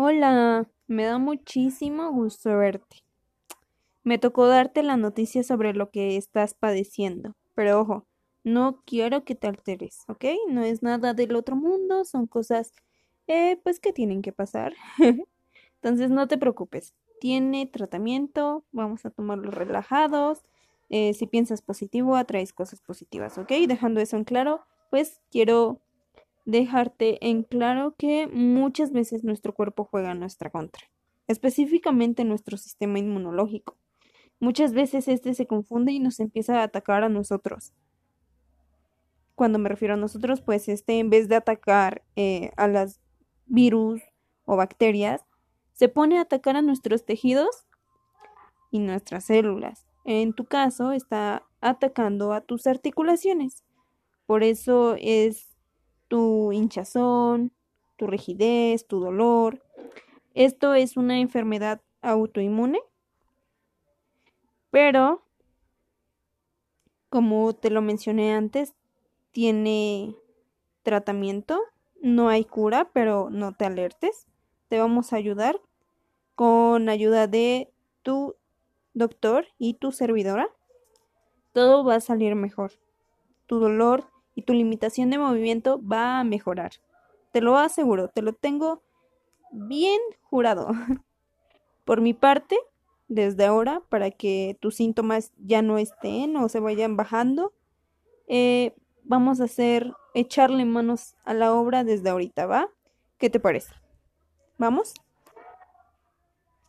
Hola, me da muchísimo gusto verte. Me tocó darte la noticia sobre lo que estás padeciendo, pero ojo, no quiero que te alteres, ¿ok? No es nada del otro mundo, son cosas, eh, pues que tienen que pasar. Entonces no te preocupes, tiene tratamiento, vamos a tomarlo relajados. Eh, si piensas positivo, atraes cosas positivas, ¿ok? Dejando eso en claro, pues quiero dejarte en claro que muchas veces nuestro cuerpo juega en nuestra contra, específicamente nuestro sistema inmunológico. Muchas veces este se confunde y nos empieza a atacar a nosotros. Cuando me refiero a nosotros, pues este en vez de atacar eh, a las virus o bacterias, se pone a atacar a nuestros tejidos y nuestras células. En tu caso, está atacando a tus articulaciones. Por eso es tu hinchazón, tu rigidez, tu dolor. Esto es una enfermedad autoinmune, pero como te lo mencioné antes, tiene tratamiento, no hay cura, pero no te alertes. Te vamos a ayudar con ayuda de tu doctor y tu servidora. Todo va a salir mejor. Tu dolor y tu limitación de movimiento va a mejorar. Te lo aseguro, te lo tengo bien jurado. Por mi parte, desde ahora, para que tus síntomas ya no estén o se vayan bajando, eh, vamos a hacer echarle manos a la obra desde ahorita, ¿va? ¿Qué te parece? ¿Vamos?